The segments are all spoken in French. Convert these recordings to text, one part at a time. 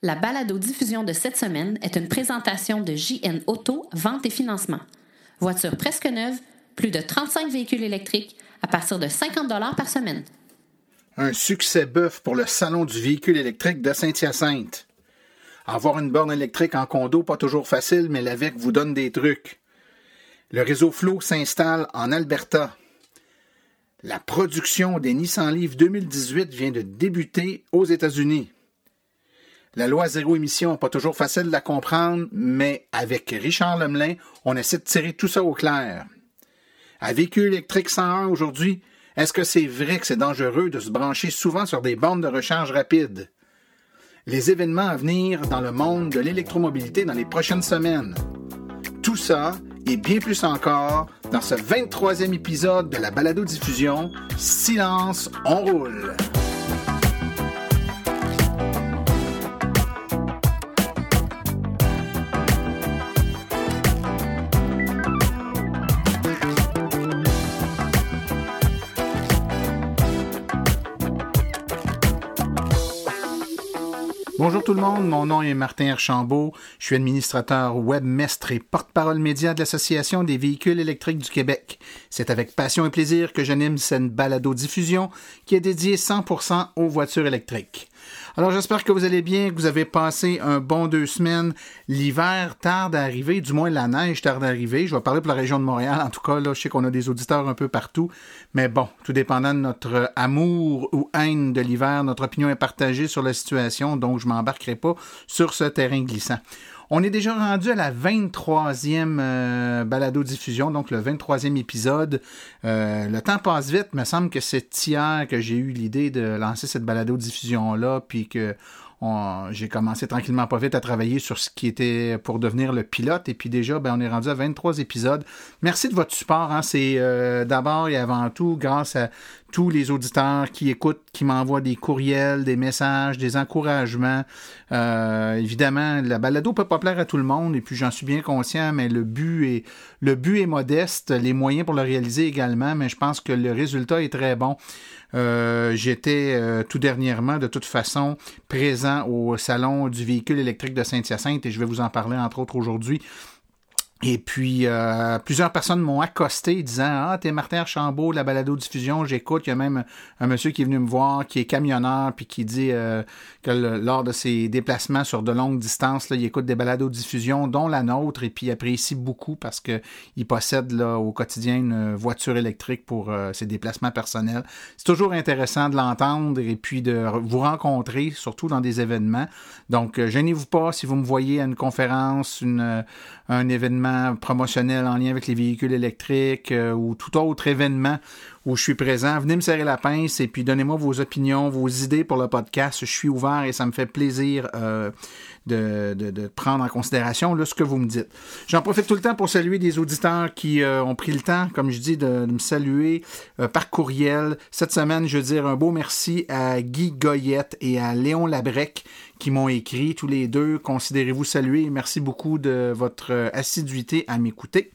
La balado-diffusion de cette semaine est une présentation de JN Auto, vente et financement. Voiture presque neuve, plus de 35 véhicules électriques à partir de 50 par semaine. Un succès bœuf pour le Salon du véhicule électrique de Saint-Hyacinthe. Avoir une borne électrique en condo, pas toujours facile, mais l'AVEC vous donne des trucs. Le réseau Flow s'installe en Alberta. La production des Nissan Leaf 2018 vient de débuter aux États-Unis. La loi zéro émission, pas toujours facile de la comprendre, mais avec Richard Lemelin, on essaie de tirer tout ça au clair. À véhicule électrique 101 aujourd'hui, est-ce que c'est vrai que c'est dangereux de se brancher souvent sur des bornes de recharge rapide? Les événements à venir dans le monde de l'électromobilité dans les prochaines semaines. Tout ça et bien plus encore dans ce 23e épisode de la balado-diffusion Silence, on roule. Bonjour tout le monde, mon nom est Martin Archambault, je suis administrateur webmestre et porte-parole média de l'Association des véhicules électriques du Québec. C'est avec passion et plaisir que j'anime cette balado-diffusion qui est dédiée 100% aux voitures électriques. Alors j'espère que vous allez bien, que vous avez passé un bon deux semaines. L'hiver tarde à arriver, du moins la neige tarde à arriver. Je vais parler pour la région de Montréal. En tout cas, là, je sais qu'on a des auditeurs un peu partout. Mais bon, tout dépendant de notre amour ou haine de l'hiver, notre opinion est partagée sur la situation, donc je m'embarquerai pas sur ce terrain glissant. On est déjà rendu à la 23e euh, balado-diffusion, donc le 23e épisode. Euh, le temps passe vite, il me semble que c'est hier que j'ai eu l'idée de lancer cette balado-diffusion-là, puis que j'ai commencé tranquillement pas vite à travailler sur ce qui était pour devenir le pilote. Et puis déjà, ben, on est rendu à 23 épisodes. Merci de votre support. Hein. C'est euh, d'abord et avant tout grâce à tous les auditeurs qui écoutent, qui m'envoient des courriels, des messages, des encouragements. Euh, évidemment, la balado peut pas plaire à tout le monde, et puis j'en suis bien conscient, mais le but le but est modeste, les moyens pour le réaliser également, mais je pense que le résultat est très bon. Euh, j'étais euh, tout dernièrement, de toute façon, présent au salon du véhicule électrique de Saint-Hyacinthe et je vais vous en parler entre autres aujourd'hui. Et puis, euh, plusieurs personnes m'ont accosté disant Ah, t'es Martin Archambault, la balado-diffusion, j'écoute. Il y a même un monsieur qui est venu me voir, qui est camionneur, puis qui dit euh, que lors de ses déplacements sur de longues distances, là, il écoute des balados-diffusion, dont la nôtre, et puis il apprécie beaucoup parce qu'il possède là, au quotidien une voiture électrique pour euh, ses déplacements personnels. C'est toujours intéressant de l'entendre et puis de vous rencontrer, surtout dans des événements. Donc, gênez-vous pas si vous me voyez à une conférence, une, un événement promotionnel en lien avec les véhicules électriques euh, ou tout autre événement où je suis présent, venez me serrer la pince et puis donnez-moi vos opinions, vos idées pour le podcast. Je suis ouvert et ça me fait plaisir euh, de, prendre en considération ce que vous me dites. J'en profite tout le temps pour saluer des auditeurs qui euh, ont pris le temps, comme je dis, de, me saluer par courriel. Cette semaine, je veux dire un beau merci à Guy Goyette et à Léon Labrec qui m'ont écrit tous les deux. Considérez-vous saluer. Merci beaucoup de votre euh, assiduité à m'écouter.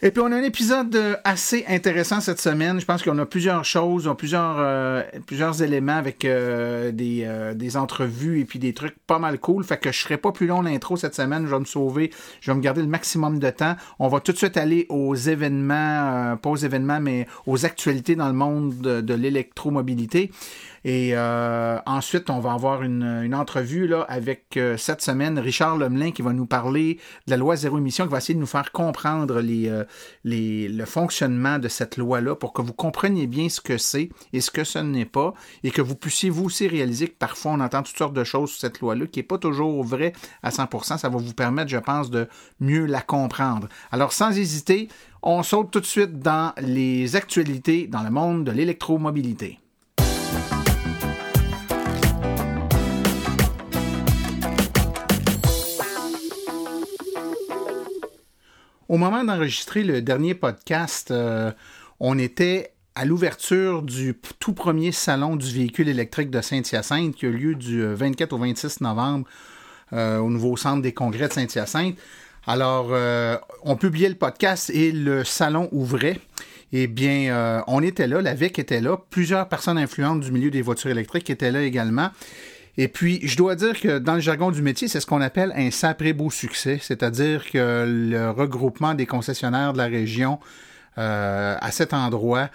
Et puis on a un épisode euh, assez intéressant cette semaine. Je pense qu'on a plusieurs choses, on a plusieurs, euh, plusieurs éléments avec des, des, entrevues et puis des trucs pas mal cool. Fait que je serai pas plus long l'intro cette semaine. Je vais me sauver. Je vais me garder le maximum de temps. On va tout de suite aller aux événements, pas aux événements, mais aux actualités dans le monde de l'électromobilité. Et euh, ensuite, on va avoir une, entrevue là, avec euh, cette semaine Richard Lemelin qui va nous parler de la loi zéro émission, qui va essayer de nous faire comprendre les, euh, les, le fonctionnement de cette loi-là pour que vous compreniez bien ce que c'est et ce que ce n'est pas, et que vous puissiez vous aussi réaliser que parfois on entend toutes sortes de choses sur cette loi-là qui n'est pas toujours vrai à 100%. Ça va vous permettre, je pense, de mieux la comprendre. Alors, sans hésiter, on saute tout de suite dans les actualités dans le monde de l'électromobilité. Au moment d'enregistrer le dernier podcast, euh, on était à l'ouverture du tout premier salon du véhicule électrique de Saint-Hyacinthe qui a lieu du 24 euh, au 26 novembre euh, au nouveau centre des congrès de Saint-Hyacinthe. Alors, on publiait le podcast et le salon ouvrait. Eh bien, on était là, la VEC était là, plusieurs personnes influentes du milieu des voitures électriques étaient là également. Et puis, je dois dire que dans le jargon du métier, c'est ce qu'on appelle un sapré beau succès, c'est-à-dire que le regroupement des concessionnaires de la région euh, à cet endroit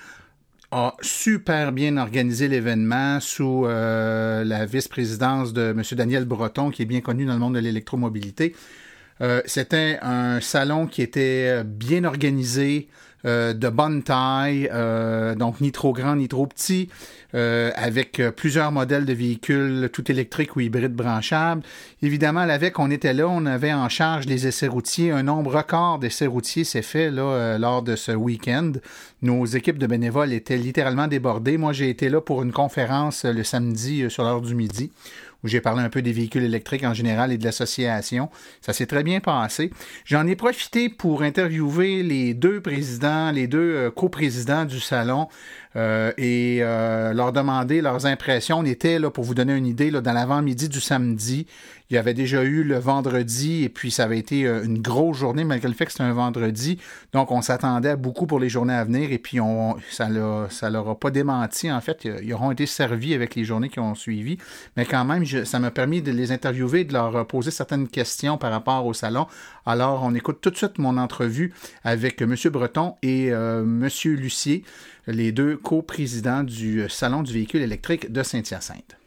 a super bien organisé l'événement sous euh, la vice-présidence de M. Daniel Breton, qui est bien connu dans le monde de l'électromobilité. Euh, C'était un salon qui était bien organisé, de bonne taille, euh, donc ni trop grand ni trop petit, euh, avec plusieurs modèles de véhicules tout électriques ou hybrides branchables. Évidemment, avec on était là, on avait en charge les essais routiers. Un nombre record d'essais routiers s'est fait là, lors de ce week-end. Nos équipes de bénévoles étaient littéralement débordées. Moi, j'ai été là pour une conférence le samedi sur l'heure du midi où j'ai parlé un peu des véhicules électriques en général et de l'association. Ça s'est très bien passé. J'en ai profité pour interviewer les deux présidents, les deux euh, coprésidents du salon euh, et euh, leur demander leurs impressions. On était, là, pour vous donner une idée, là, dans l'avant-midi du samedi. Il y avait déjà eu le vendredi et puis ça avait été euh, une grosse journée malgré le fait que c'était un vendredi. Donc on s'attendait beaucoup pour les journées à venir et puis on, ça ne ça leur a pas démenti. En fait, ils auront été servis avec les journées qui ont suivi. Mais quand même, ça m'a permis de les interviewer, de leur poser certaines questions par rapport au salon. Alors on écoute tout de suite mon entrevue avec M. Breton et M. Lucier les deux coprésidents du Salon du véhicule électrique de Saint-Hyacinthe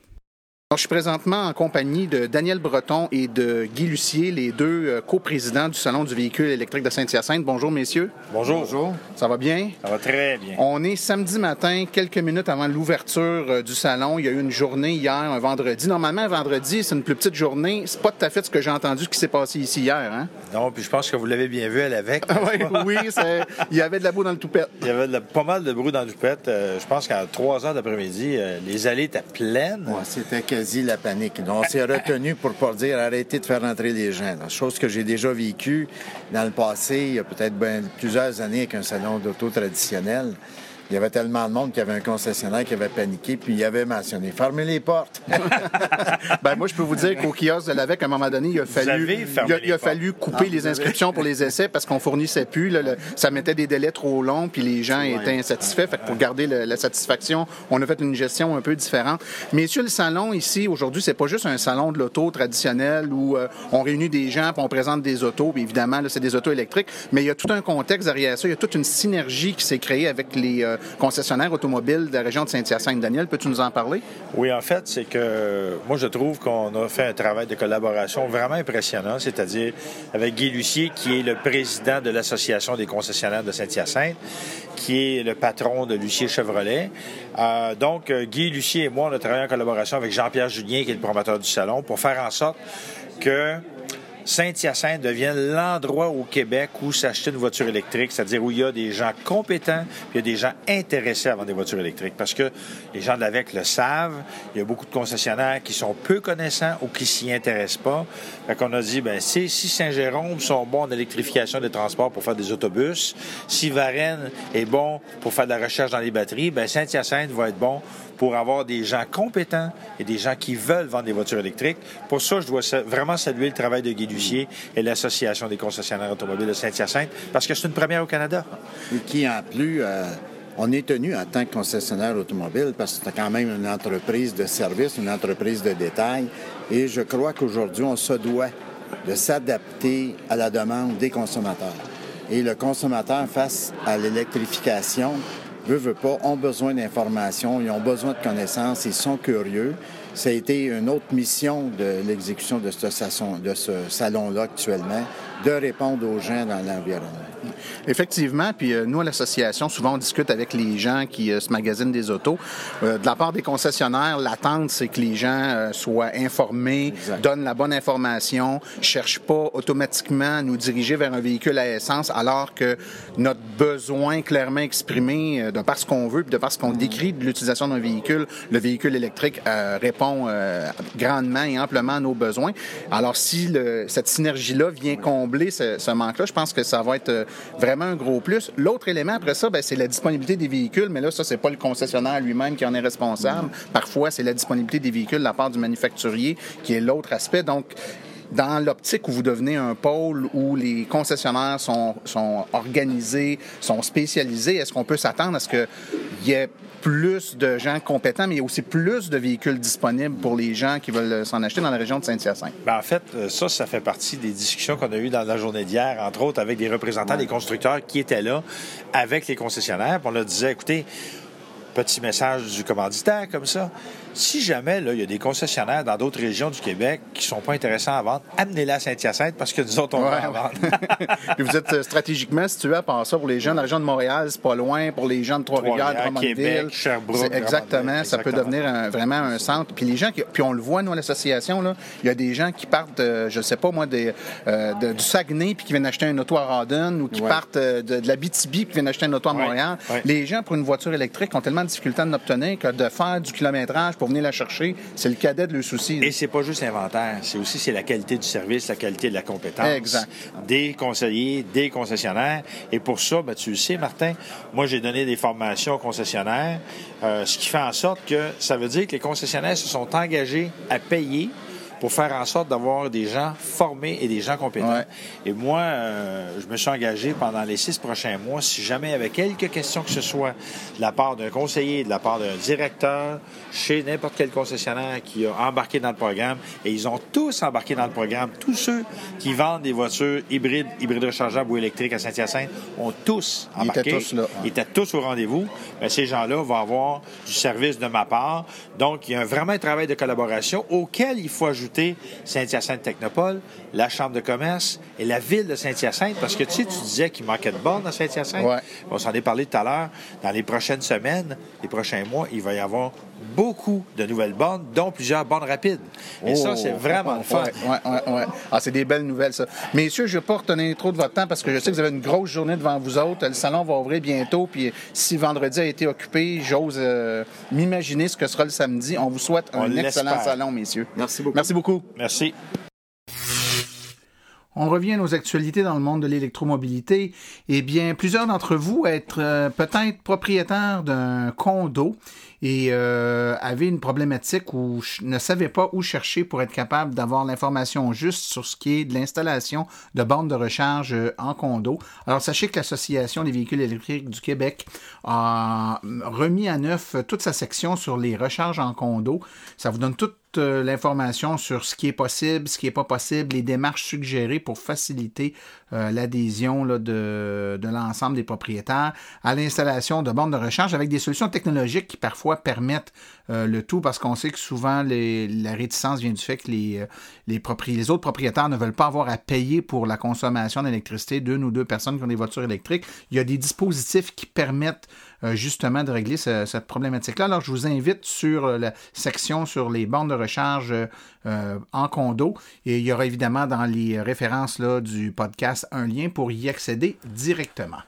je suis présentement en compagnie de Daniel Breton et de Guy Lucier, les deux euh, coprésidents du Salon du véhicule électrique de Saint-Hyacinthe. Bonjour, messieurs. Bonjour. Bonjour. Ça va bien? Ça va très bien. On est samedi matin, quelques minutes avant l'ouverture euh, du salon. Il y a eu une journée hier, un vendredi. Normalement, un vendredi, c'est une plus petite journée. C'est pas tout à fait ce que j'ai entendu qui s'est passé ici hier, hein? Non, puis je pense que vous l'avez bien vu à l'avec. oui, oui il y avait de la boue dans le toupette. Il y avait pas mal de bruit dans le toupette. Euh, je pense qu'à 3 heures d'après-midi, les allées étaient pleines. Ouais, c'était quasi la panique. Donc, on s'est retenu pour pas dire arrêtez de faire rentrer les gens. Chose que j'ai déjà vécue dans le passé, il y a peut-être plusieurs années avec un salon d'auto traditionnel il y avait tellement de monde qu'il y avait un concessionnaire qui avait paniqué, puis il avait mentionné fermez les portes. ben moi, je peux vous dire qu'au kiosque de l'AVEC, à un moment donné, il a fallu, il a, fallu couper ah, les inscriptions pour les essais parce qu'on fournissait plus. ça mettait des délais trop longs, puis les gens étaient insatisfaits. Fait que pour garder la satisfaction, on a fait une gestion un peu différente. Messieurs, le salon ici, aujourd'hui, c'est pas juste un salon de l'auto traditionnel où euh, on réunit des gens, puis on présente des autos, puis évidemment, c'est des autos électriques, mais il y a tout un contexte derrière ça. Il y a toute une synergie qui s'est créée avec les euh, concessionnaire automobile de la région de Saint-Hyacinthe. Daniel, peux-tu nous en parler? Oui, en fait, c'est que moi, je trouve qu'on a fait un travail de collaboration vraiment impressionnant, c'est-à-dire avec Guy Lucier, qui est le président de l'Association des concessionnaires de Saint-Hyacinthe, qui est le patron de Lucier Chevrolet. Euh, donc, Guy Lucier et moi, on a travaillé en collaboration avec Jean-Pierre Julien, qui est le promoteur du salon, pour faire en sorte que Saint-Hyacinthe devienne l'endroit au Québec où s'acheter une voiture électrique, c'est-à-dire où il y a des gens compétents, puis il y a des gens intéressés à vendre des voitures électriques. Parce que les gens de l'AVEC le savent, il y a beaucoup de concessionnaires qui sont peu connaissants ou qui s'y intéressent pas. Fait qu'on a dit, ben, si, Saint-Jérôme sont bons en électrification des transports pour faire des autobus, si Varennes est bon pour faire de la recherche dans les batteries, ben, Saint-Hyacinthe va être bon pour avoir des gens compétents et des gens qui veulent vendre des voitures électriques. Pour ça, je dois vraiment saluer le travail de Guy Lucier et l'Association des concessionnaires automobiles de Saint-Hyacinthe parce que c'est une première au Canada. Et qui, en plus, euh, on est tenu en tant que concessionnaire automobile parce que c'est quand même une entreprise de service, une entreprise de détail. Et je crois qu'aujourd'hui, on se doit de s'adapter à la demande des consommateurs. Et le consommateur face à l'électrification, veut, veut pas, ont besoin d'informations, ils ont besoin de connaissances, ils sont curieux. Ça a été une autre mission de l'exécution de ce, de ce salon-là actuellement, de répondre aux gens dans l'environnement. Effectivement, puis euh, nous, à l'association, souvent, on discute avec les gens qui euh, se magasinent des autos. Euh, de la part des concessionnaires, l'attente, c'est que les gens soient informés, donnent la bonne information, cherchent pas automatiquement à nous diriger vers un véhicule à essence, alors que notre besoin clairement exprimé, de par ce qu'on veut, puis de par ce qu'on décrit de l'utilisation d'un véhicule, le véhicule électrique répond grandement et amplement à nos besoins. Alors, si cette synergie-là vient combler ce, ce manque-là, je pense que ça va être vraiment un gros plus. L'autre élément après ça, ben, c'est la disponibilité des véhicules, mais là, ça, c'est pas le concessionnaire lui-même qui en est responsable. Parfois, c'est la disponibilité des véhicules de la part du manufacturier qui est l'autre aspect. Donc, dans l'optique où vous devenez un pôle où les concessionnaires sont, sont organisés, sont spécialisés, est-ce qu'on peut s'attendre à ce qu'il y ait plus de gens compétents, mais il y a aussi plus de véhicules disponibles pour les gens qui veulent s'en acheter dans la région de Saint-Hyacinthe? Ben, en fait, euh, ça, ça fait partie des discussions qu'on a eues dans la journée d'hier, entre autres avec des représentants des constructeurs qui étaient là avec les concessionnaires. Puis on leur disait, écoutez, petit message du commanditaire comme ça. Si jamais là, il y a des concessionnaires dans d'autres régions du Québec qui sont pas intéressants à vendre, amenez-les à Saint-Hyacinthe parce que nous autres, on va en vendre. Puis vous êtes euh, stratégiquement situé à part ça pour les gens de la région de Montréal, c'est pas loin. Pour les gens de Trois-Rivières, Québec, Sherbrooke, Exactement, ça peut devenir un- vraiment un centre. Puis les gens, qui, puis on le voit nous à l'association il y a des gens qui partent, euh, je sais pas moi, des, euh, de- du Saguenay puis qui viennent acheter un auto à Rawdon ou qui Ouais. partent euh, de, de la BTB puis qui viennent acheter un auto à Ouais, Montréal. ouais. Les gens pour une voiture électrique ont tellement de difficultés à l'obtenir que de faire du kilométrage pour venir la chercher, c'est le cadet de leur souci. Et c'est pas juste l'inventaire, c'est aussi c'est la qualité du service, la qualité de la compétence. Exact. Des conseillers, des concessionnaires. Et pour ça, ben, tu le sais, Martin, moi j'ai donné des formations aux concessionnaires, euh, ce qui fait en sorte que ça veut dire que les concessionnaires se sont engagés à payer pour faire en sorte d'avoir des gens formés et des gens compétents. Ouais. Et moi, euh, je me suis engagé pendant les six prochains mois, si jamais il y avait quelques questions que ce soit de la part d'un conseiller, de la part d'un directeur, chez n'importe quel concessionnaire qui a embarqué dans le programme, et ils ont tous embarqué dans le programme, tous ceux qui vendent des voitures hybrides, hybrides rechargeables ou électriques à Saint-Hyacinthe ont tous Ils étaient embarqué. tous là. Ils étaient tous au rendez-vous. Ben, ces gens-là vont avoir du service de ma part. Donc, il y a un- vraiment un travail de collaboration auquel il faut ajouter Saint-Hyacinthe Technopole, la Chambre de commerce et la ville de Saint-Hyacinthe. Parce que tu sais, tu disais qu'il manquait de bornes à Saint-Hyacinthe. Ouais. On s'en est parlé tout à l'heure. Dans les prochaines semaines, les prochains mois, il va y avoir beaucoup de nouvelles bornes, dont plusieurs bornes rapides. Et ça, c'est vraiment le fun. Oh, Ouais, ouais, ouais, ouais. Ah, c'est des belles nouvelles, ça. Messieurs, je ne vais pas retenir trop de votre temps parce que je sais que vous avez une grosse journée devant vous autres. Le salon va ouvrir bientôt. Puis si vendredi a été occupé, j'ose euh, m'imaginer ce que sera le samedi. On vous souhaite On un excellent salon, messieurs. Merci beaucoup. Merci beaucoup. Merci. On revient à nos actualités dans le monde de l'électromobilité. Eh bien, plusieurs d'entre vous être euh, peut-être propriétaires d'un condo et euh, avaient une problématique où ch- ne savaient pas où chercher pour être capable d'avoir l'information juste sur ce qui est de l'installation de bornes de recharge euh, en condo. Alors, sachez que l'Association des véhicules électriques du Québec a remis à neuf euh, toute sa section sur les recharges en condo. Ça vous donne toute euh, l'information sur ce qui est possible, ce qui n'est pas possible, les démarches suggérées pour faciliter euh, l'adhésion de, l'ensemble des propriétaires à l'installation de bornes de recharge avec des solutions technologiques qui parfois permettent euh, le tout parce qu'on sait que souvent la réticence vient du fait que les, autres propriétaires ne veulent pas avoir à payer pour la consommation d'électricité d'une ou deux personnes qui ont des voitures électriques. Il y a des dispositifs qui permettent justement de régler ce- cette problématique-là. Alors, je vous invite sur euh, la section sur les bornes de recharge euh, euh, en condo et il y aura évidemment dans les références du podcast un lien pour y accéder directement.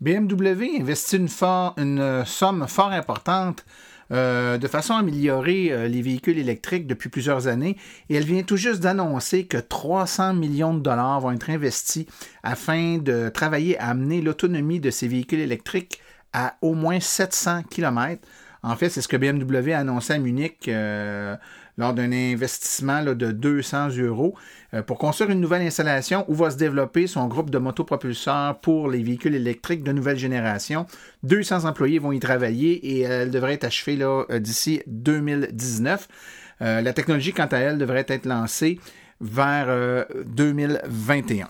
BMW investit une, euh, somme fort importante euh, de façon à améliorer euh, les véhicules électriques depuis plusieurs années et elle vient tout juste d'annoncer que 300 millions de dollars vont être investis afin de travailler à amener l'autonomie de ces véhicules électriques à au moins 700 km. En fait, c'est ce que BMW a annoncé à Munich euh, lors d'un investissement de 200 euros euh, pour construire une nouvelle installation où va se développer son groupe de motopropulseurs pour les véhicules électriques de nouvelle génération. 200 employés vont y travailler et elle devrait être achevée euh, d'ici 2019. Euh, la technologie, quant à elle, devrait être lancée vers euh, 2021.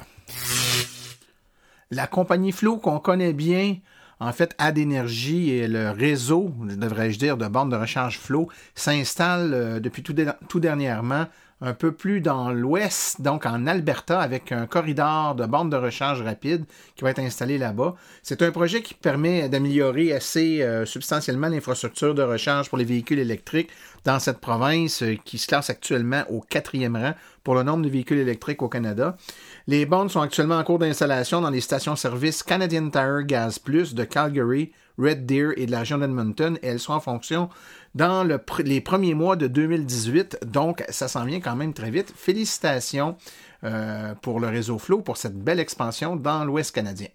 La compagnie Flow qu'on connaît bien, en fait, Ad Énergie et le réseau, devrais-je dire, de bornes de recharge Flow s'installe euh, depuis tout dernièrement un peu plus dans l'ouest, donc en Alberta, avec un corridor de bornes de recharge rapide qui va être installé là-bas. C'est un projet qui permet d'améliorer assez euh, substantiellement l'infrastructure de recharge pour les véhicules électriques dans cette province euh, qui se classe actuellement au quatrième rang pour le nombre de véhicules électriques au Canada. Les bornes sont actuellement en cours d'installation dans les stations-service Canadian Tire Gas Plus de Calgary, Red Deer et de la région d'Edmonton. Elles sont en fonction dans les premiers mois de 2018. Donc, ça s'en vient quand même très vite. Félicitations euh, pour le réseau Flow pour cette belle expansion dans l'Ouest canadien.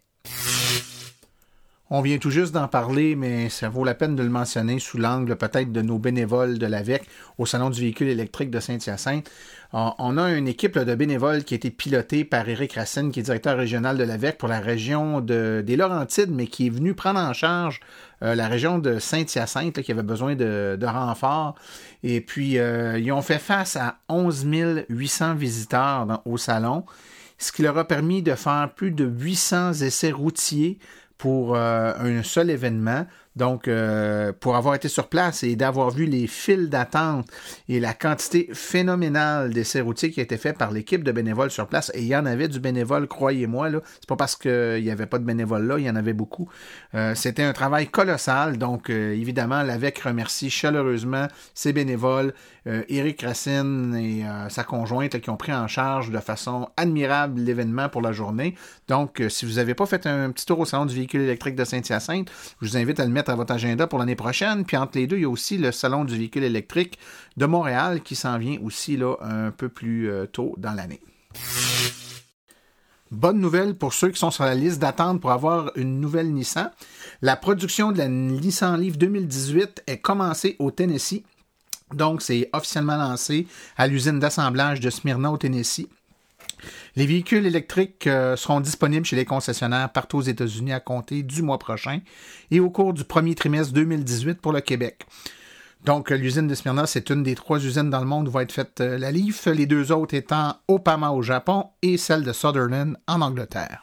On vient tout juste d'en parler, mais ça vaut la peine de le mentionner sous l'angle peut-être de nos bénévoles de l'AVEC au Salon du véhicule électrique de Saint-Hyacinthe. On a une équipe de bénévoles qui a été pilotée par Éric Racine, qui est directeur régional de l'AVEC pour la région des Laurentides, mais qui est venu prendre en charge euh, la région de Saint-Hyacinthe, qui avait besoin de, de renforts. Et puis, euh, ils ont fait face à 11 800 visiteurs au salon, ce qui leur a permis de faire plus de 800 essais routiers pour euh, un seul événement. Donc, euh, pour avoir été sur place et d'avoir vu les files d'attente et la quantité phénoménale d'essais routiers qui a été fait par l'équipe de bénévoles sur place, et il y en avait du bénévole, croyez-moi, là. C'est pas parce qu'il n'y avait pas de bénévoles là, il y en avait beaucoup. Euh, c'était un travail colossal. Donc, euh, évidemment, l'AVEC remercie chaleureusement ses bénévoles, Éric Racine et sa conjointe qui ont pris en charge de façon admirable l'événement pour la journée. Donc, si vous n'avez pas fait un petit tour au salon du véhicule électrique de Saint-Hyacinthe, je vous invite à le mettre à votre agenda pour l'année prochaine. Puis entre les deux, il y a aussi le Salon du véhicule électrique de Montréal qui s'en vient aussi là, un peu plus euh, tôt dans l'année. Bonne nouvelle pour ceux qui sont sur la liste d'attente pour avoir une nouvelle Nissan. La production de la Nissan Leaf 2018 est commencée au Tennessee. Donc, c'est officiellement lancé à l'usine d'assemblage de Smyrna au Tennessee. Les véhicules électriques euh, seront disponibles chez les concessionnaires partout aux États-Unis à compter du mois prochain et au cours du premier trimestre 2018 pour le Québec. Donc, l'usine de Smyrna, c'est une des trois usines dans le monde où va être faite euh, la Leaf, les deux autres étant Opama au Japon et celle de Sutherland en Angleterre.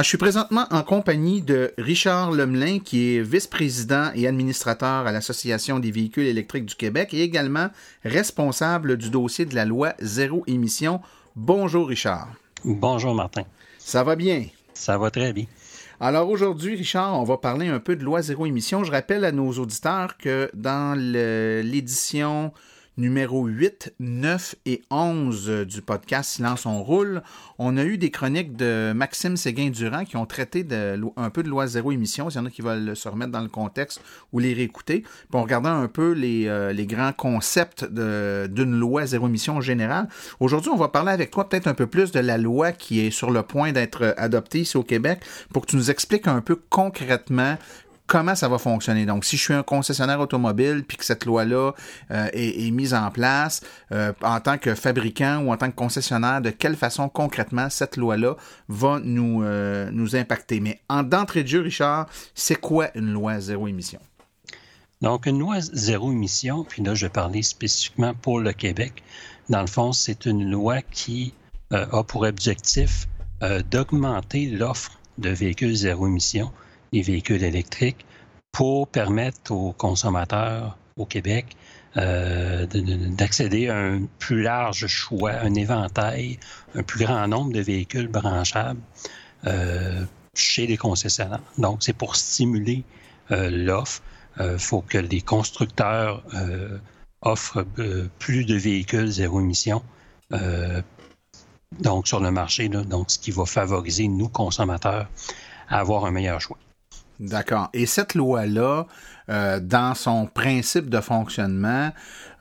Ah, je suis présentement en compagnie de Richard Lemelin, qui est vice-président et administrateur à l'Association des véhicules électriques du Québec et également responsable du dossier de la loi zéro émission. Bonjour Richard. Bonjour Martin. Ça va bien? Ça va très bien. Alors aujourd'hui, Richard, on va parler un peu de loi zéro émission. Je rappelle à nos auditeurs que dans l'édition numéro 8, 9 et 11 du podcast Silence on roule, on a eu des chroniques de Maxime Séguin-Durand qui ont traité un peu de loi zéro émission. S'il y en a qui veulent se remettre dans le contexte ou les réécouter. Puis on regardait un peu les, euh, les grands concepts d'une loi zéro émission générale. Aujourd'hui, on va parler avec toi peut-être un peu plus de la loi qui est sur le point d'être adoptée ici au Québec pour que tu nous expliques un peu concrètement comment ça va fonctionner? Donc, si je suis un concessionnaire automobile puis que cette loi-là euh, est, mise en place euh, en tant que fabricant ou en tant que concessionnaire, de quelle façon concrètement cette loi-là va nous, euh, nous impacter? Mais en d'entrée de jeu, Richard, c'est quoi une loi zéro émission? Donc, une loi zéro émission, puis là, je vais parler spécifiquement pour le Québec. Dans le fond, c'est une loi qui a pour objectif d'augmenter l'offre de véhicules zéro émission les véhicules électriques pour permettre aux consommateurs au Québec euh, d'accéder à un plus large choix, un éventail, un plus grand nombre de véhicules branchables euh, chez les concessionnaires. Donc, c'est pour stimuler euh, l'offre. Il faut que les constructeurs offrent plus de véhicules zéro émission donc sur le marché, donc ce qui va favoriser nous, consommateurs, à avoir un meilleur choix. D'accord. Et cette loi-là, euh, dans son principe de fonctionnement,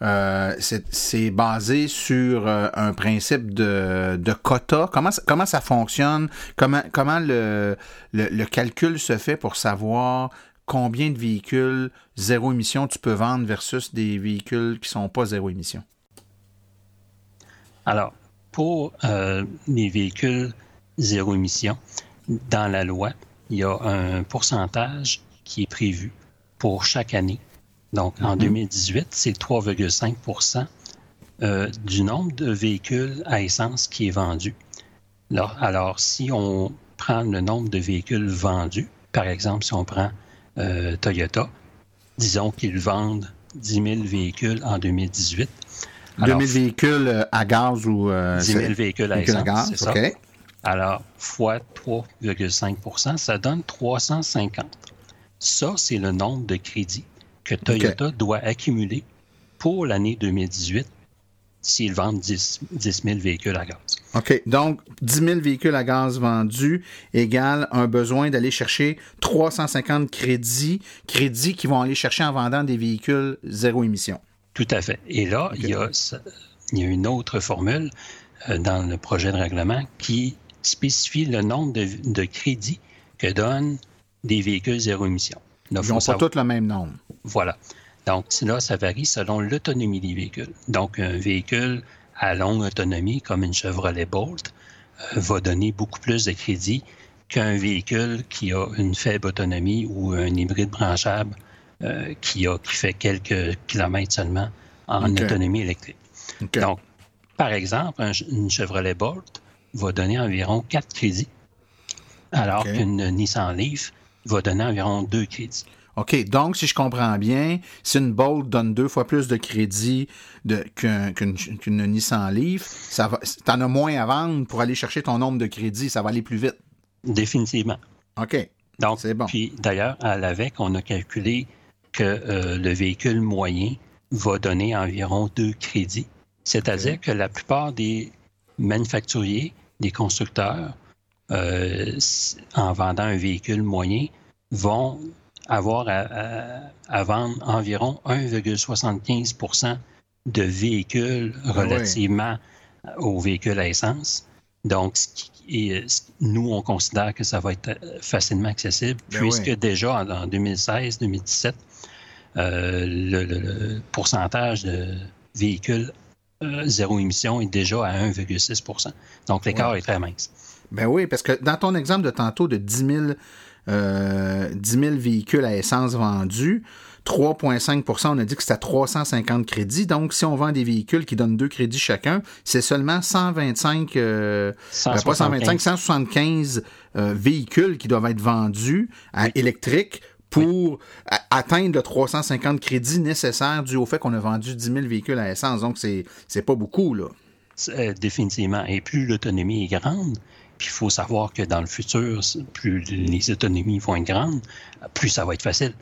euh, c'est basé sur euh, un principe de, quota. Comment, ça fonctionne? Comment, le, le, calcul se fait pour savoir combien de véhicules zéro émission tu peux vendre versus des véhicules qui sont pas zéro émission? Alors, pour les véhicules zéro émission, dans la loi, il y a un pourcentage qui est prévu. pour chaque année. Donc, en 2018, mhm. c'est 3,5% euh, du nombre de véhicules à essence qui est vendu. Alors, alors, si on prend le nombre de véhicules vendus, par exemple, si on prend euh, Toyota, disons qu'ils vendent 10 000 véhicules en 2018. 2 000 véhicules euh, à gaz ou... 10 000 véhicules à essence, c'est ça. Alors, fois 3,5% ça donne 350. Ça, c'est le nombre de crédits que Toyota doit accumuler pour l'année 2018 s'ils vendent 10, 000 véhicules à gaz. OK. Donc, 10 000 véhicules à gaz vendus égale un besoin d'aller chercher 350 crédits, crédits qui vont aller chercher en vendant des véhicules zéro émission. Tout à fait. Et là, il, y a, une autre formule euh, dans le projet de règlement qui spécifie le nombre de, crédits que donnent des véhicules zéro émission. Ils n'ont pas tous le même nombre. Voilà. Donc, là, ça varie selon l'autonomie des véhicules. Donc, un véhicule à longue autonomie, comme une Chevrolet Bolt, euh, va donner beaucoup plus de crédits qu'un véhicule qui a une faible autonomie ou un hybride branchable euh, qui, a, qui fait quelques kilomètres seulement en autonomie électrique. Donc, par exemple, une Chevrolet Bolt va donner environ 4 crédits, alors qu'une Nissan Leaf va donner environ 2 crédits. OK, donc si je comprends bien, si une Bolt donne deux fois plus de crédit qu'une Nissan Leaf, ça tu en as moins à vendre pour aller chercher ton nombre de crédits, ça va aller plus vite. Définitivement. OK. Donc, c'est bon. Puis d'ailleurs, à l'AVEC, on a calculé que euh, le véhicule moyen va donner environ deux crédits. C'est-à-dire que la plupart des manufacturiers, des constructeurs, euh, en vendant un véhicule moyen, vont avoir à, vendre environ 1,75% de véhicules ah relativement aux véhicules à essence. Donc, nous, on considère que ça va être facilement accessible, ben puisque déjà en, 2016-2017, euh, le, pourcentage de véhicules euh, zéro émission est déjà à 1,6% Donc, l'écart est très mince. Ben oui, parce que dans ton exemple de tantôt de 10 000 euh, 10 000 véhicules à essence vendus. 3,5% on a dit que c'était 350 crédits. Donc, si on vend des véhicules qui donnent deux crédits chacun, c'est seulement 125, euh, euh, pas 125, 175 euh, véhicules qui doivent être vendus à électrique pour atteindre le 350 crédits nécessaires dû au fait qu'on a vendu 10 000 véhicules à essence. Donc, c'est, c'est pas beaucoup, là. Définitivement. Et plus l'autonomie est grande, puis il faut savoir que dans le futur, plus les autonomies vont être grandes, plus ça va être facile.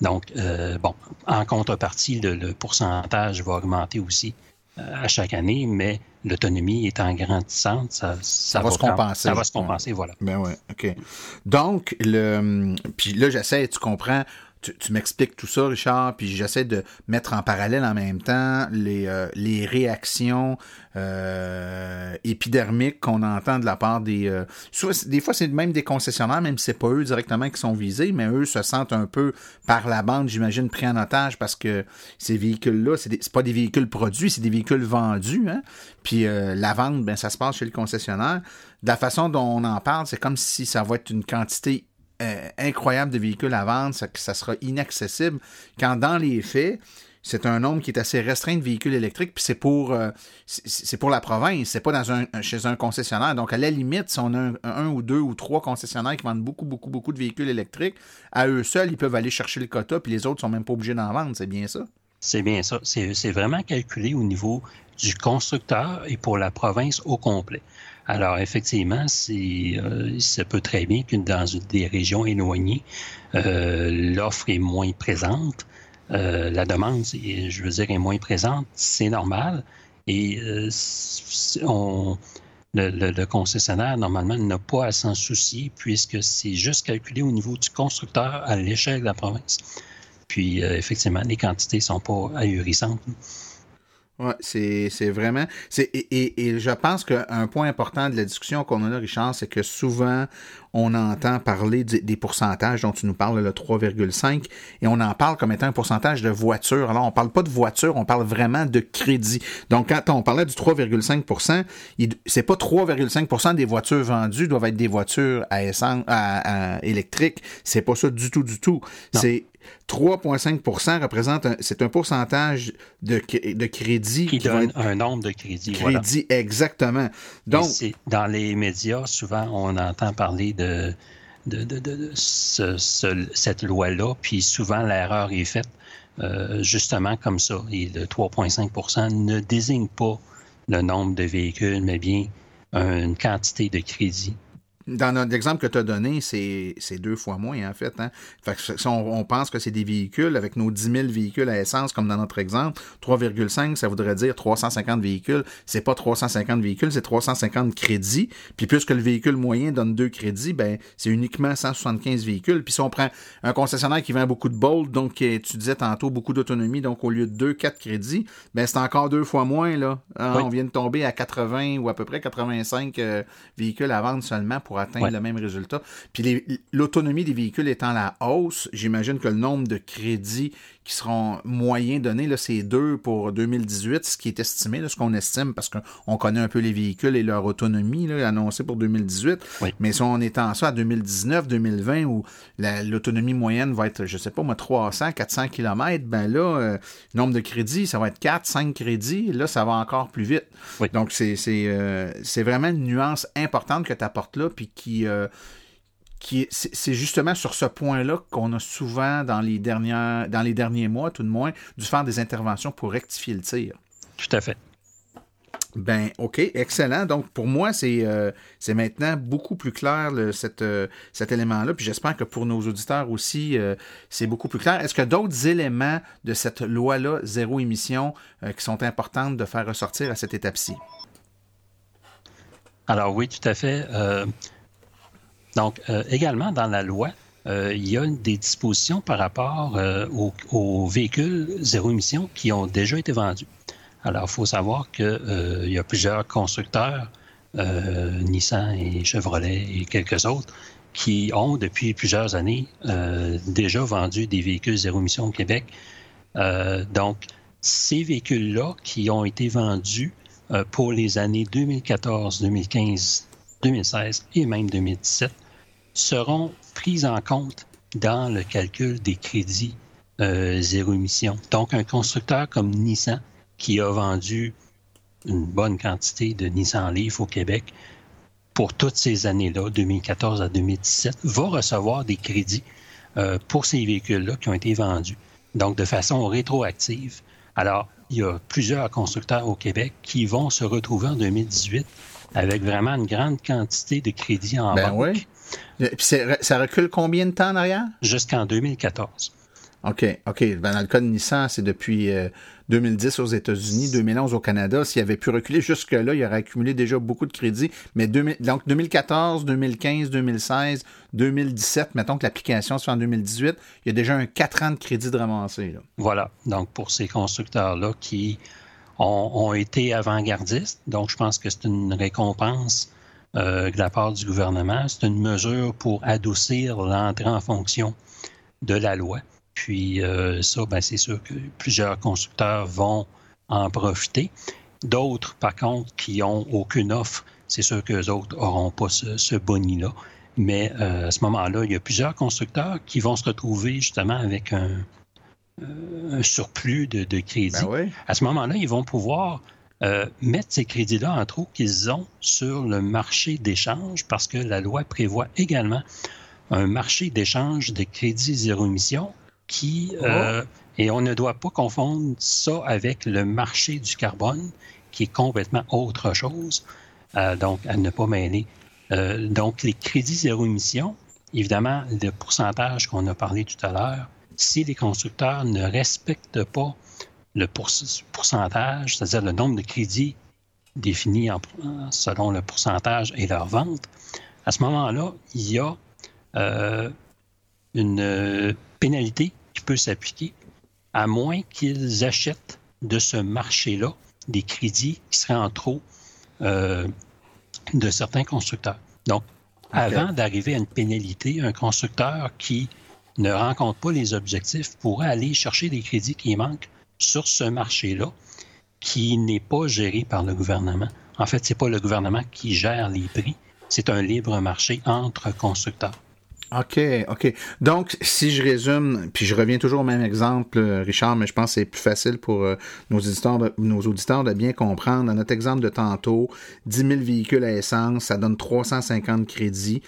Donc, euh, bon, en contrepartie, le, pourcentage va augmenter aussi euh, à chaque année, mais l'autonomie étant grandissante, ça, ça, va, se compenser. Ça va se compenser, voilà. Ben ouais, OK. Donc, le, puis là, j'essaie, tu comprends, tu, m'expliques tout ça, Richard, puis j'essaie de mettre en parallèle en même temps les, euh, réactions euh, épidermiques qu'on entend de la part des... Euh, des fois, c'est même des concessionnaires, même si c'est pas eux directement qui sont visés, mais eux se sentent un peu par la bande, j'imagine, pris en otage parce que ces véhicules-là, c'est pas des véhicules produits, c'est des véhicules vendus. Hein? Puis la vente, ben, ça se passe chez le concessionnaire. De la façon dont on en parle, c'est comme si ça va être une quantité euh, incroyable de véhicules à vendre, ça, sera inaccessible, quand dans les faits, c'est un nombre qui est assez restreint de véhicules électriques, puis c'est pour euh, pour la province, c'est pas chez un concessionnaire. Donc, à la limite, si on a un, ou deux ou trois concessionnaires qui vendent beaucoup, beaucoup, beaucoup de véhicules électriques, à eux seuls, ils peuvent aller chercher le quota, puis les autres sont même pas obligés d'en vendre, c'est bien ça? C'est bien ça. C'est vraiment calculé au niveau du constructeur et pour la province au complet. Alors, effectivement, c'est, euh, ça peut très bien que dans des régions éloignées, euh, l'offre est moins présente. Euh, la demande, je veux dire, est moins présente. C'est normal. Et on, le, concessionnaire, normalement, n'a pas à s'en soucier puisque c'est juste calculé au niveau du constructeur à l'échelle de la province. Puis, effectivement, les quantités ne sont pas ahurissantes. Oui, c'est vraiment. Et, et, je pense qu'un point important de la discussion qu'on a là, Richard, c'est que souvent, on entend parler des pourcentages dont tu nous parles, le 3,5, et on en parle comme étant un pourcentage de voitures. Alors, on parle pas de voitures, on parle vraiment de crédit. Donc, quand on parlait du 3,5% c'est pas 3,5% des voitures vendues doivent être des voitures à essence, à, à électrique. C'est pas ça du tout, du tout. C'est 3,5 représente, c'est un pourcentage de, de crédit. Qui, donne un nombre de crédits. Crédit, exactement. Donc, dans les médias, souvent, on entend parler de, de, cette loi-là, puis souvent, l'erreur est faite euh, justement comme ça. Et le 3,5 ne désigne pas le nombre de véhicules, mais bien une quantité de crédit dans l'exemple que tu as donné, c'est deux fois moins, en fait. Hein? fait que si on, pense que c'est des véhicules, avec nos 10 000 véhicules à essence, comme dans notre exemple, 3,5, ça voudrait dire 350 véhicules. C'est pas 350 véhicules, c'est 350 crédits. Puis puisque le véhicule moyen donne deux crédits, ben c'est uniquement 175 véhicules. Puis si on prend un concessionnaire qui vend beaucoup de Bolt, donc tu disais tantôt beaucoup d'autonomie, donc au lieu de deux, quatre crédits, ben c'est encore deux fois moins, là. Hein? On vient de tomber à 80 ou à peu près 85 euh, véhicules à vendre seulement pour atteindre le même résultat. Puis l'autonomie des véhicules étant la hausse, j'imagine que le nombre de crédits qui seront moyens donnés, là, c'est deux pour 2018, ce qui est estimé, là, ce qu'on estime, parce qu'on connaît un peu les véhicules et leur autonomie là, annoncée pour 2018. Mais si on étend ça à 2019, 2020, où l'autonomie moyenne va être, je sais pas moi, 300, 400 km, ben là, euh, nombre de crédits, ça va être 4, 5 crédits. Là, ça va encore plus vite. Donc, c'est euh, c'est vraiment une nuance importante que tu apportes là, puis qui... Euh, c'est justement sur ce point-là qu'on a souvent, dans les, dernières, dans les derniers mois, tout de moins, dû faire des interventions pour rectifier le tir. Tout à fait. Ben, OK, excellent. Donc, pour moi, c'est euh, maintenant beaucoup plus clair cette, euh, cet élément-là. Puis j'espère que pour nos auditeurs aussi, euh, c'est beaucoup plus clair. Est-ce que d'autres éléments de cette loi-là, zéro émission, qui sont importantes de faire ressortir à cette étape-ci? Alors oui, tout à fait. Donc, euh, également dans la loi, euh, il y a des dispositions par rapport euh, aux, véhicules zéro émission qui ont déjà été vendus. Alors, il faut savoir qu'il y a plusieurs constructeurs, Nissan et Chevrolet et quelques autres, qui ont depuis plusieurs années déjà vendu des véhicules zéro émission au Québec. donc, ces véhicules-là qui ont été vendus pour les années 2014, 2015, 2016 et même 2017 seront prises en compte dans le calcul des crédits euh, zéro émission. Donc, un constructeur comme Nissan, qui a vendu une bonne quantité de Nissan Leaf au Québec pour toutes ces années-là, 2014 à 2017, va recevoir des crédits euh, pour ces véhicules-là qui ont été vendus. Donc, de façon rétroactive. Alors, il y a plusieurs constructeurs au Québec qui vont se retrouver en 2018 avec vraiment une grande quantité de crédits en ben banque. Euh, ça recule combien de temps en arrière? Jusqu'en 2014. OK, OK. Ben, dans le cas de Nissan, c'est depuis 2010 euh, aux États-Unis, 2011 au Canada. S'il avait pu reculer jusque-là, il aurait accumulé déjà beaucoup de crédits. Mais donc 2014, 2015, 2016, 2017, mettons que l'application se fait en 2018, il y a déjà un 4 ans de crédit de ramassé. Voilà. Donc pour ces constructeurs-là qui ont, ont été avant-gardistes, donc je pense que c'est une récompense euh, de la part du gouvernement. C'est une mesure pour adoucir l'entrée en fonction de la loi. Puis euh, ça, ben, c'est sûr que plusieurs constructeurs vont en profiter. D'autres, par contre, qui n'ont aucune offre, c'est sûr qu'eux autres n'auront pas ce, boni-là. Mais euh, à ce moment-là, il y a plusieurs constructeurs qui vont se retrouver justement avec un, surplus de, de crédit. Ben à ce moment-là, ils vont pouvoir euh, mettre ces crédits-là en trop qu'ils ont sur le marché d'échange parce que la loi prévoit également un marché d'échange de crédits zéro émission qui, euh, oh. et on ne doit pas confondre ça avec le marché du carbone qui est complètement autre chose, euh, donc à ne pas mêler. donc les crédits zéro émission, évidemment, le pourcentage qu'on a parlé tout à l'heure, si les constructeurs ne respectent pas le pourcentage, c'est-à-dire le nombre de crédits définis selon le pourcentage et leur vente, à ce moment-là, il y a euh, une pénalité qui peut s'appliquer à moins qu'ils achètent de ce marché-là des crédits qui seraient en trop euh, de certains constructeurs. Donc, avant d'arriver à une pénalité, un constructeur qui ne rencontre pas les objectifs pourrait aller chercher des crédits qui manquent sur ce marché-là qui n'est pas géré par le gouvernement. En fait, ce n'est pas le gouvernement qui gère les prix, c'est un libre marché entre constructeurs. OK, OK. Donc, si je résume, puis je reviens toujours au même exemple, Richard, mais je pense que c'est plus facile pour nos, auditeurs de, nos auditeurs de bien comprendre. Dans notre exemple de tantôt, 10 000 véhicules à essence, ça donne 350 crédits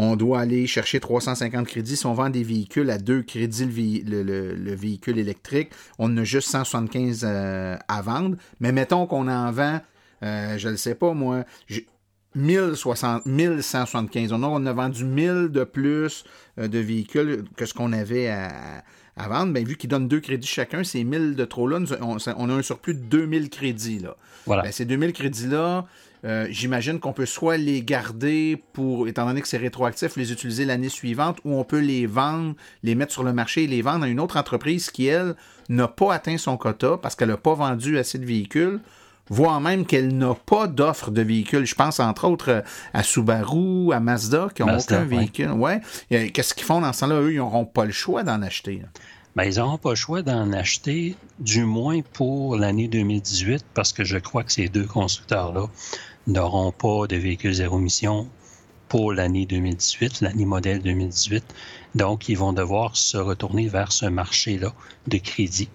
on doit aller chercher 350 crédits. Si on vend des véhicules à deux crédits le, véhicule électrique, on a juste 175 euh, à vendre. Mais mettons qu'on en vend, euh, je ne sais pas moi, 1060, 1175. On a, on a vendu 1000 de plus euh, de véhicules que ce qu'on avait à, vendre. Bien, vu qu'ils donnent deux crédits chacun, c'est 1000 de trop là. On, a un surplus de 2000 crédits. Là. Voilà. Ben, ces 2000 crédits-là, euh, j'imagine qu'on peut soit les garder pour, étant donné que c'est rétroactif, les utiliser l'année suivante, ou on peut les vendre, les mettre sur le marché et les vendre à une autre entreprise qui, elle, n'a pas atteint son quota parce qu'elle n'a pas vendu assez de véhicules, voire même qu'elle n'a pas d'offre de véhicules. Je pense entre autres à Subaru, à Mazda, qui n'ont aucun véhicule. Ouais. Qu'est-ce qu'ils font dans ce temps-là? Eux, ils n'auront pas le choix d'en acheter. Ben, ils n'auront pas le choix d'en acheter, du moins pour l'année 2018, parce que je crois que ces deux constructeurs-là n'auront pas de véhicules zéro émission pour l'année 2018, l'année modèle 2018. Donc, ils vont devoir se retourner vers ce marché-là de crédit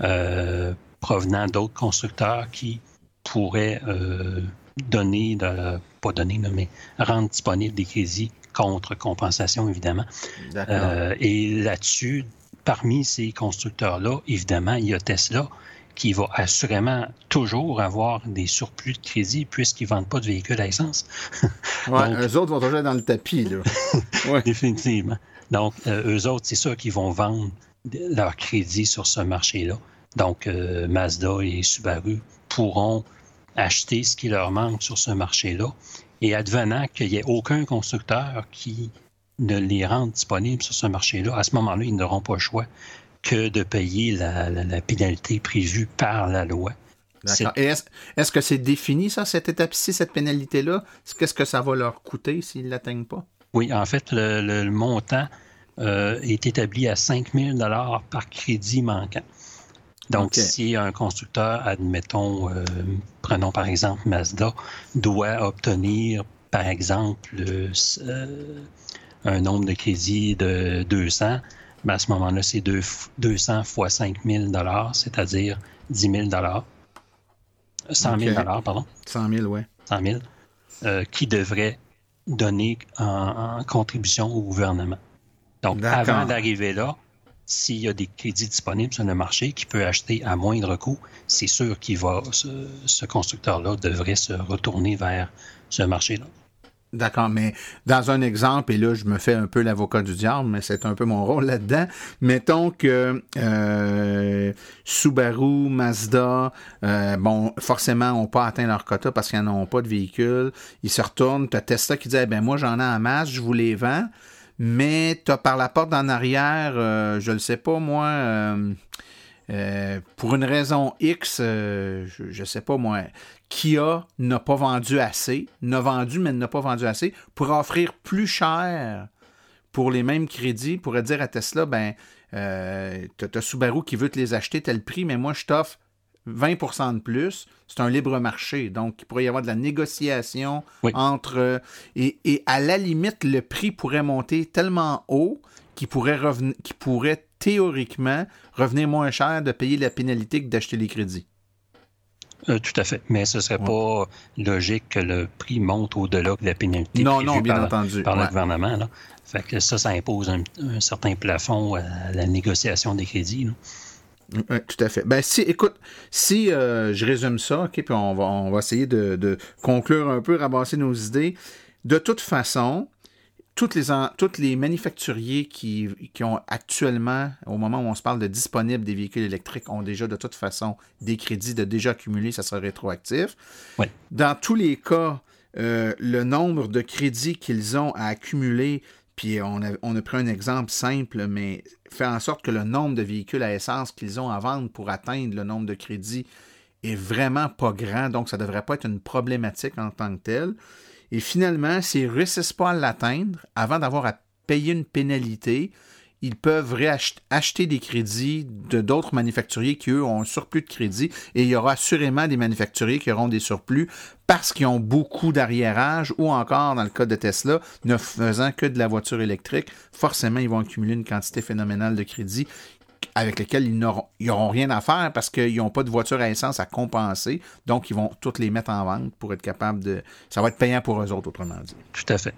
euh, provenant d'autres constructeurs qui pourraient euh, donner, pas donner, mais rendre disponible des crédits contre compensation, évidemment. Euh, et là-dessus, parmi ces constructeurs-là, évidemment, il y a Tesla qui va assurément toujours avoir des surplus de crédit puisqu'ils ne vendent pas de véhicules à essence. ouais, eux autres vont toujours dans le tapis, là. ouais. Définitivement. Donc, euh, eux autres, c'est ça qui vont vendre leur crédit sur ce marché-là. Donc, euh, Mazda et Subaru pourront acheter ce qui leur manque sur ce marché-là. Et advenant qu'il n'y ait aucun constructeur qui ne les rende disponibles sur ce marché-là, à ce moment-là, ils n'auront pas le choix que de payer la, pénalité prévue par la loi. D'accord. Et est-ce, que c'est défini, ça, cette étape-ci, cette pénalité-là? Qu'est-ce que ça va leur coûter s'ils ne l'atteignent pas? Oui, en fait, le, montant euh, est établi à 5 000 par crédit manquant. Donc, si un constructeur, admettons, euh, prenons par exemple Mazda, doit obtenir, par exemple, euh, un nombre de crédits de 200, mais à ce moment-là, c'est 200 fois 5 000 c'est-à-dire 10 000 100 000 pardon. 100 000, oui. 100 000, euh, qui devrait donner en, contribution au gouvernement. Donc, avant d'arriver là, s'il y a des crédits disponibles sur le marché qui peut acheter à moindre coût, c'est sûr qu'il va, ce constructeur-là devrait se retourner vers ce marché-là. D'accord, mais dans un exemple, et là je me fais un peu l'avocat du diable, mais c'est un peu mon rôle là-dedans. Mettons que euh, Subaru, Mazda, euh, bon, forcément, n'ont pas atteint leur quota parce qu'ils n'ont pas de véhicule. Ils se retournent, tu as Tesla qui dit eh ben moi j'en ai en masse, je vous les vends, mais tu par la porte en arrière, euh, je le sais pas moi. Pour une raison X, je, ne sais pas moi, Kia n'a pas vendu assez, n'a vendu, mais n'a pas vendu assez, pour offrir plus cher pour les mêmes crédits, pourrait dire à Tesla, ben, euh, tu as Subaru qui veut te les acheter tel prix, mais moi, je t'offre 20% de plus. C'est un libre marché. Donc, il pourrait y avoir de la négociation entre. Et, et, à la limite, le prix pourrait monter tellement haut qu'il pourrait, revenir, qu'il pourrait théoriquement revenir moins cher de payer la pénalité que d'acheter les crédits. Euh, tout à fait. Mais ce ne serait pas logique que le prix monte au-delà de la pénalité non, non, bien par, entendu. par le gouvernement. Là. Fait que ça, ça impose un, certain plafond à la négociation des crédits. Oui, tout à fait. Ben, si, écoute, si euh, je résume ça, puis on va, on va essayer de, de conclure un peu, ramasser nos idées. De toute façon, toutes les, toutes les manufacturiers qui, ont actuellement, au moment où on se parle de disponibles des véhicules électriques, ont déjà de toute façon des crédits de déjà accumulés, ça sera rétroactif. Dans tous les cas, euh, le nombre de crédits qu'ils ont à accumuler, puis on a, on a pris un exemple simple, mais fait en sorte que le nombre de véhicules à essence qu'ils ont à vendre pour atteindre le nombre de crédits est vraiment pas grand, donc ça ne devrait pas être une problématique en tant que telle. Et finalement, s'ils ne réussissent pas à l'atteindre, avant d'avoir à payer une pénalité, ils peuvent acheter des crédits de d'autres manufacturiers qui, eux, ont un surplus de crédit. Et il y aura assurément des manufacturiers qui auront des surplus parce qu'ils ont beaucoup d'arriérage ou encore, dans le cas de Tesla, ne faisant que de la voiture électrique, forcément, ils vont accumuler une quantité phénoménale de crédits avec lesquels ils n'auront rien à faire parce qu'ils n'ont pas de voiture à essence à compenser. Donc, ils vont toutes les mettre en vente pour être capables de... Ça va être payant pour eux autres, autrement dit. Tout à fait.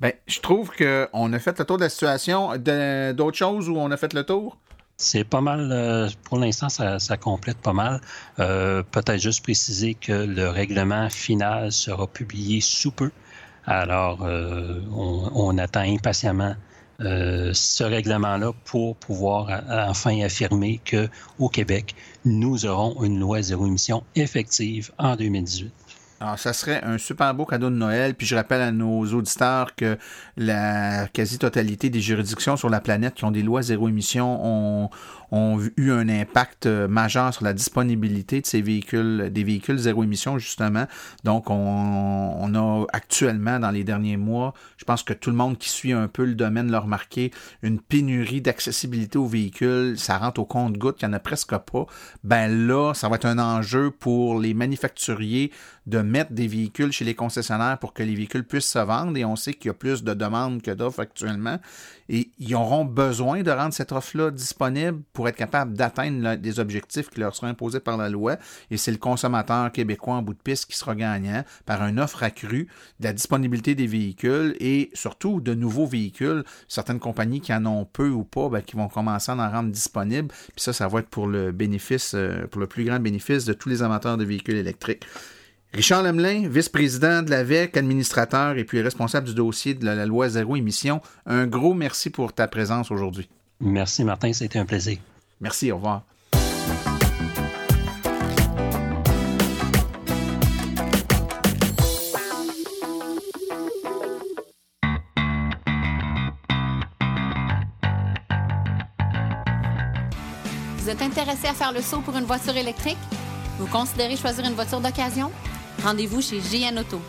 Ben, je trouve qu'on a fait le tour de la situation. D'autres choses où on a fait le tour? C'est pas mal, euh, pour l'instant, ça, complète pas mal. Euh, peut-être juste préciser que le règlement final sera publié sous peu. Alors, euh, on, attend impatiemment ce règlement-là pour pouvoir enfin affirmer que au Québec, nous aurons une loi zéro émission effective en 2018. Alors, ça serait un super beau cadeau de Noël. Puis je rappelle à nos auditeurs que la quasi-totalité des juridictions sur la planète qui ont des lois zéro émission ont, eu un impact euh, majeur sur la disponibilité de ces véhicules, des véhicules zéro émission, justement. Donc, on, a actuellement, dans les derniers mois, je pense que tout le monde qui suit un peu le domaine l'a remarqué, une pénurie d'accessibilité aux véhicules. Ça rentre au compte-goutte, il n'y en a presque pas. Ben là, ça va être un enjeu pour les manufacturiers de mettre des véhicules chez les concessionnaires pour que les véhicules puissent se vendre. Et on sait qu'il y a plus de demandes que d'offres actuellement. Et ils auront besoin de rendre cette offre-là disponible pour être capable d'atteindre des objectifs qui leur seront imposés par la loi. Et c'est le consommateur québécois en bout de piste qui sera gagnant par une offre accrue de la disponibilité des véhicules et surtout de nouveaux véhicules. Certaines compagnies qui en ont peu ou pas, ben, qui vont commencer à en rendre disponibles. Puis ça, ça va être pour le bénéfice, euh, pour le plus grand bénéfice de tous les amateurs de véhicules électriques. Richard Lemelin, vice-président de l'AVEC, administrateur et puis responsable du dossier de la loi zéro émission, un gros merci pour ta présence aujourd'hui. Merci Martin, c'était un plaisir. Merci, au revoir. Vous êtes intéressé à faire le saut pour une voiture électrique? Vous considérez choisir une voiture d'occasion? Rendez-vous chez JN Auto.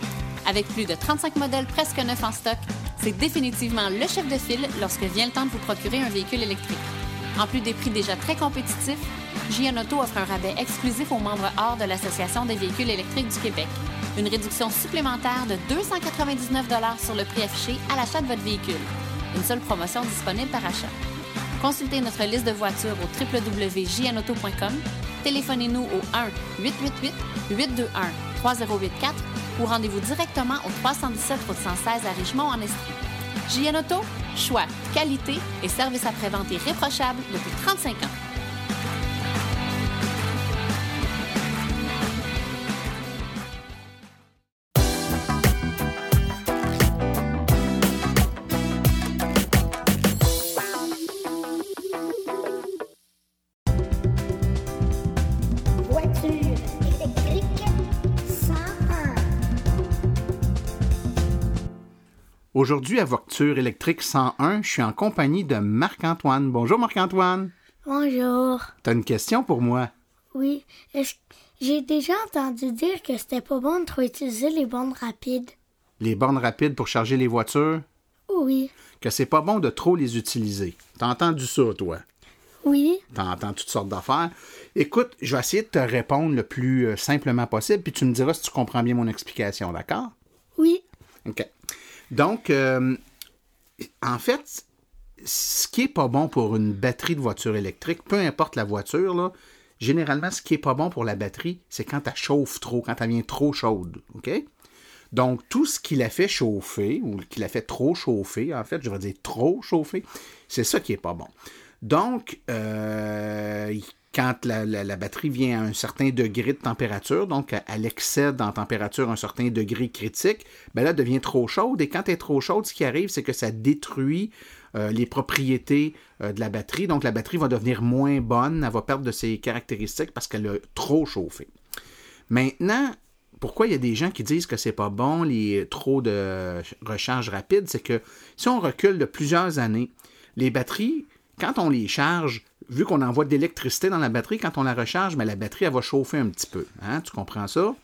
Avec plus de 35 modèles presque neufs en stock, c'est définitivement le chef de file lorsque vient le temps de vous procurer un véhicule électrique. En plus des prix déjà très compétitifs, JN Auto offre un rabais exclusif aux membres hors de l'Association des véhicules électriques du Québec. Une réduction supplémentaire de 299 sur le prix affiché à l'achat de votre véhicule. Une seule promotion disponible par achat. Consultez notre liste de voitures au www.jnauto.com. Téléphonez-nous au 1-888-821-3084 ou rendez-vous directement au 317 route 116 à Richemont en Estrie. JN Auto, choix, qualité et service après-vente irréprochable depuis 35 ans. Aujourd'hui, à Voiture électrique 101, je suis en compagnie de Marc-Antoine. Bonjour Marc-Antoine. Bonjour. T'as une question pour moi? Oui. J'ai déjà entendu dire que c'était pas bon de trop utiliser les bornes rapides? Les bornes rapides pour charger les voitures? Oui. Que c'est pas bon de trop les utiliser. T'as entendu ça, toi? Oui. T'entends toutes sortes d'affaires. Écoute, je vais essayer de te répondre le plus euh, simplement possible, puis tu me diras si tu comprends bien mon explication, d'accord? Oui. OK. Donc, euh, en fait, ce qui est pas bon pour une batterie de voiture électrique, peu importe la voiture, là, généralement, ce qui est pas bon pour la batterie, c'est quand elle chauffe trop, quand elle vient trop chaude. OK? Donc, tout ce qui la fait chauffer, ou qui la fait trop chauffer, en fait, je vais dire trop chauffer, c'est ça qui est pas bon. Donc, euh, quand la, batterie vient à un certain degré de température, donc elle excède en température un certain degré critique, ben elle devient trop chaude. Et quand elle est trop chaude, ce qui arrive, c'est que ça détruit euh, les propriétés euh, de la batterie. Donc la batterie va devenir moins bonne, elle va perdre de ses caractéristiques parce qu'elle a trop chauffé. Maintenant, pourquoi il y a des gens qui disent que c'est pas bon, les trop de recharge rapide, c'est que si on recule de plusieurs années, les batteries, quand on les charge, vu qu'on envoie de l'électricité dans la batterie, quand on la recharge, mais la batterie, elle va chauffer un petit peu. Hein? Tu comprends ça?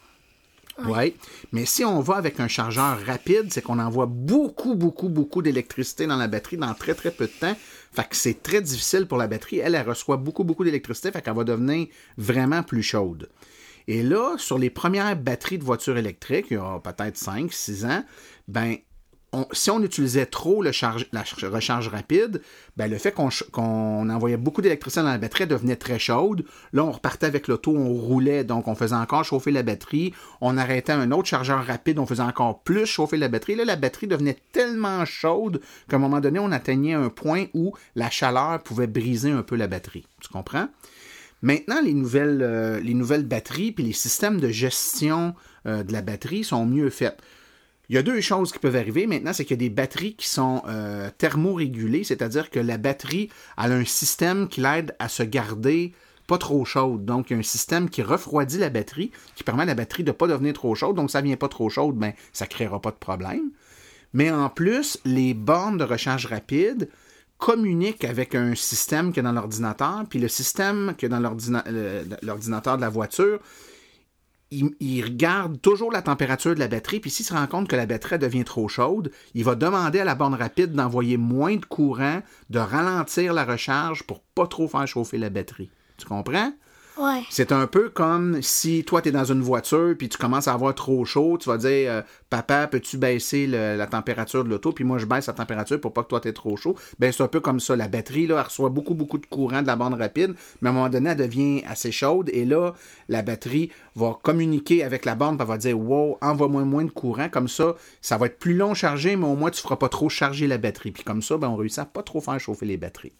Oui. Mais si on va avec un chargeur rapide, c'est qu'on envoie beaucoup, beaucoup, beaucoup d'électricité dans la batterie dans très, très peu de temps. Fait que c'est très difficile pour la batterie. Elle, elle reçoit beaucoup, beaucoup d'électricité, fait qu'elle va devenir vraiment plus chaude. Et là, sur les premières batteries de voitures électriques, il y a peut-être 5, 6 ans, ben, si on utilisait trop la recharge rapide, ben, le fait qu'on envoyait beaucoup d'électricité dans la batterie devenait très chaude. Là, on repartait avec l'auto, on roulait, donc on faisait encore chauffer la batterie. On arrêtait un autre chargeur rapide, on faisait encore plus chauffer la batterie. Là, la batterie devenait tellement chaude qu'à un moment donné, on atteignait un point où la chaleur pouvait briser un peu la batterie. Tu comprends? Maintenant, les nouvelles, euh, batteries puis les systèmes de gestion euh, de la batterie sont mieux faits. Il y a deux choses qui peuvent arriver maintenant, c'est qu'il y a des batteries qui sont euh, thermorégulées, c'est-à-dire que la batterie a un système qui l'aide à se garder pas trop chaude. Donc, il y a un système qui refroidit la batterie, qui permet à la batterie de ne pas devenir trop chaude. Donc, ça ne vient pas trop chaude, ben, ça ne créera pas de problème. Mais en plus, les bornes de recharge rapide communiquent avec un système qui est dans l'ordinateur, puis le système qui est dans l'ordinateur de la voiture, il, regarde toujours la température de la batterie, puis s'il se rend compte que la batterie devient trop chaude, il va demander à la borne rapide d'envoyer moins de courant, de ralentir la recharge pour pas trop faire chauffer la batterie. Tu comprends? C'est un peu comme si toi, tu es dans une voiture puis tu commences à avoir trop chaud, tu vas dire euh, Papa, peux-tu baisser la température de l'auto? Puis moi, je baisse la température pour pas que toi, tu trop chaud. Ben, c'est un peu comme ça. La batterie, là, elle reçoit beaucoup, beaucoup de courant de la bande rapide, mais à un moment donné, elle devient assez chaude et là, la batterie va communiquer avec la bande, elle va dire Wow, envoie-moi moins de courant. Comme ça, ça va être plus long chargé, mais au moins, tu feras pas trop charger la batterie. Puis comme ça, ben, on réussit à pas trop faire chauffer les batteries.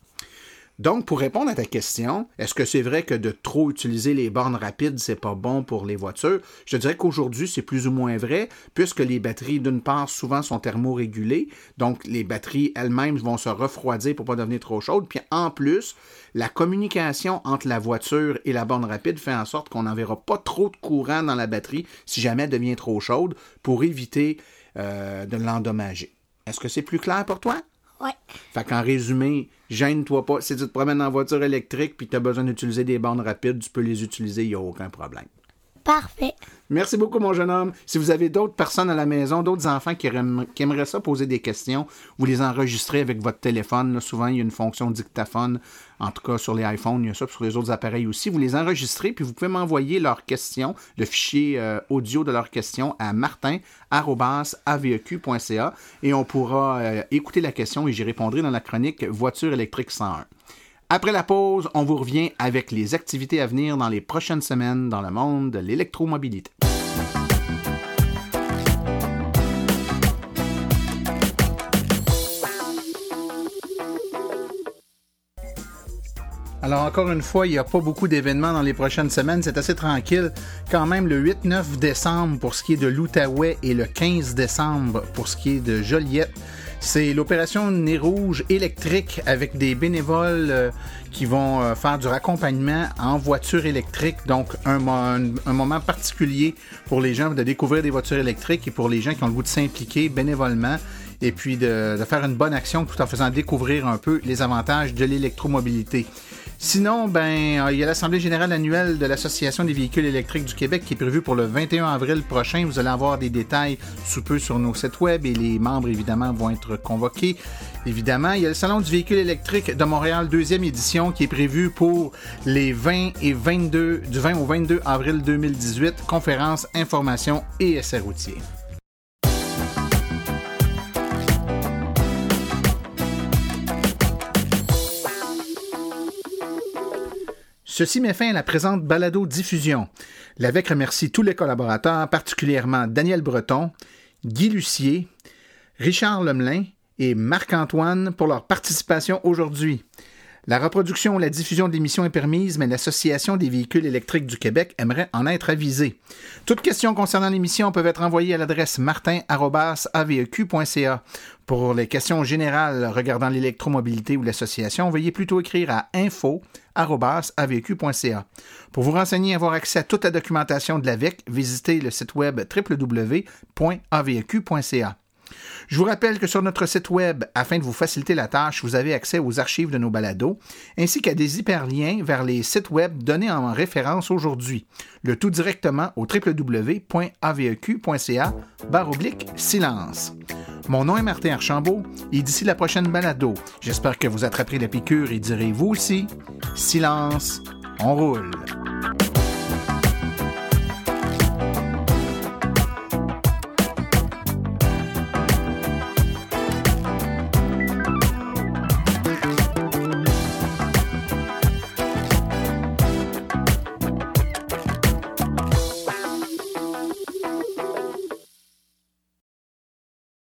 Donc, pour répondre à ta question, est-ce que c'est vrai que de trop utiliser les bornes rapides, c'est pas bon pour les voitures? Je dirais qu'aujourd'hui, c'est plus ou moins vrai, puisque les batteries, d'une part, souvent sont thermorégulées, donc les batteries elles-mêmes vont se refroidir pour pas devenir trop chaudes. Puis en plus, la communication entre la voiture et la borne rapide fait en sorte qu'on n'enverra pas trop de courant dans la batterie si jamais elle devient trop chaude pour éviter euh, de l'endommager. Est-ce que c'est plus clair pour toi? Ouais. Fait qu'en résumé, gêne-toi pas. Si tu te promènes en voiture électrique puis tu as besoin d'utiliser des bandes rapides, tu peux les utiliser, il n'y a aucun problème. Parfait. Merci beaucoup, mon jeune homme. Si vous avez d'autres personnes à la maison, d'autres enfants qui, aimeraient ça poser des questions, vous les enregistrez avec votre téléphone. souvent, il y a une fonction dictaphone. En tout cas, sur les iPhones, il y a ça, sur les autres appareils aussi. Vous les enregistrez, puis vous pouvez m'envoyer leurs questions, le fichier euh, audio de leurs questions à martin.aveq.ca et on pourra euh, écouter la question et j'y répondrai dans la chronique Voiture électrique 101. Après la pause, on vous revient avec les activités à venir dans les prochaines semaines dans le monde de l'électromobilité. Alors encore une fois, il n'y a pas beaucoup d'événements dans les prochaines semaines. C'est assez tranquille. Quand même le 8-9 décembre pour ce qui est de l'Outaouais et le 15 décembre pour ce qui est de Joliette. C'est l'opération Nez Rouge électrique avec des bénévoles euh, qui vont euh, faire du raccompagnement en voiture électrique. Donc, un, moment particulier pour les gens de découvrir des voitures électriques et pour les gens qui ont le goût de s'impliquer bénévolement et puis de, faire une bonne action tout en faisant découvrir un peu les avantages de l'électromobilité. Sinon, ben, euh, il y a l'Assemblée générale annuelle de l'Association des véhicules électriques du Québec qui est prévue pour le 21 avril prochain. Vous allez avoir des détails sous peu sur nos sites web et les membres, évidemment, vont être convoqués. Évidemment, il y a le Salon du véhicule électrique de Montréal, deuxième édition, qui est prévu pour les 20 et 22, du 20 au 22 avril 2018, conférence, information et essais routiers. Ceci met fin à la présente balado-diffusion. L'AVEC remercie tous les collaborateurs, particulièrement Daniel Breton, Guy Lucier, Richard Lemelin et Marc-Antoine pour leur participation aujourd'hui. La reproduction ou la diffusion de l'émission est permise, mais l'Association des véhicules électriques du Québec aimerait en être avisée. Toutes questions concernant l'émission peuvent être envoyées à l'adresse martin.aveq.ca. Pour les questions générales regardant l'électromobilité ou l'association, veuillez plutôt écrire à info.aveq.ca. Pour vous renseigner et avoir accès à toute la documentation de l'AVEC, visitez le site web www.aveq.ca. Je vous rappelle que sur notre site web, afin de vous faciliter la tâche, vous avez accès aux archives de nos balados, ainsi qu'à des hyperliens vers les sites web donnés en référence aujourd'hui. Le tout directement au www.aveq.ca silence. Mon nom est Martin Archambault et d'ici la prochaine balado, j'espère que vous attraperez la piqûre et direz vous aussi silence, on roule.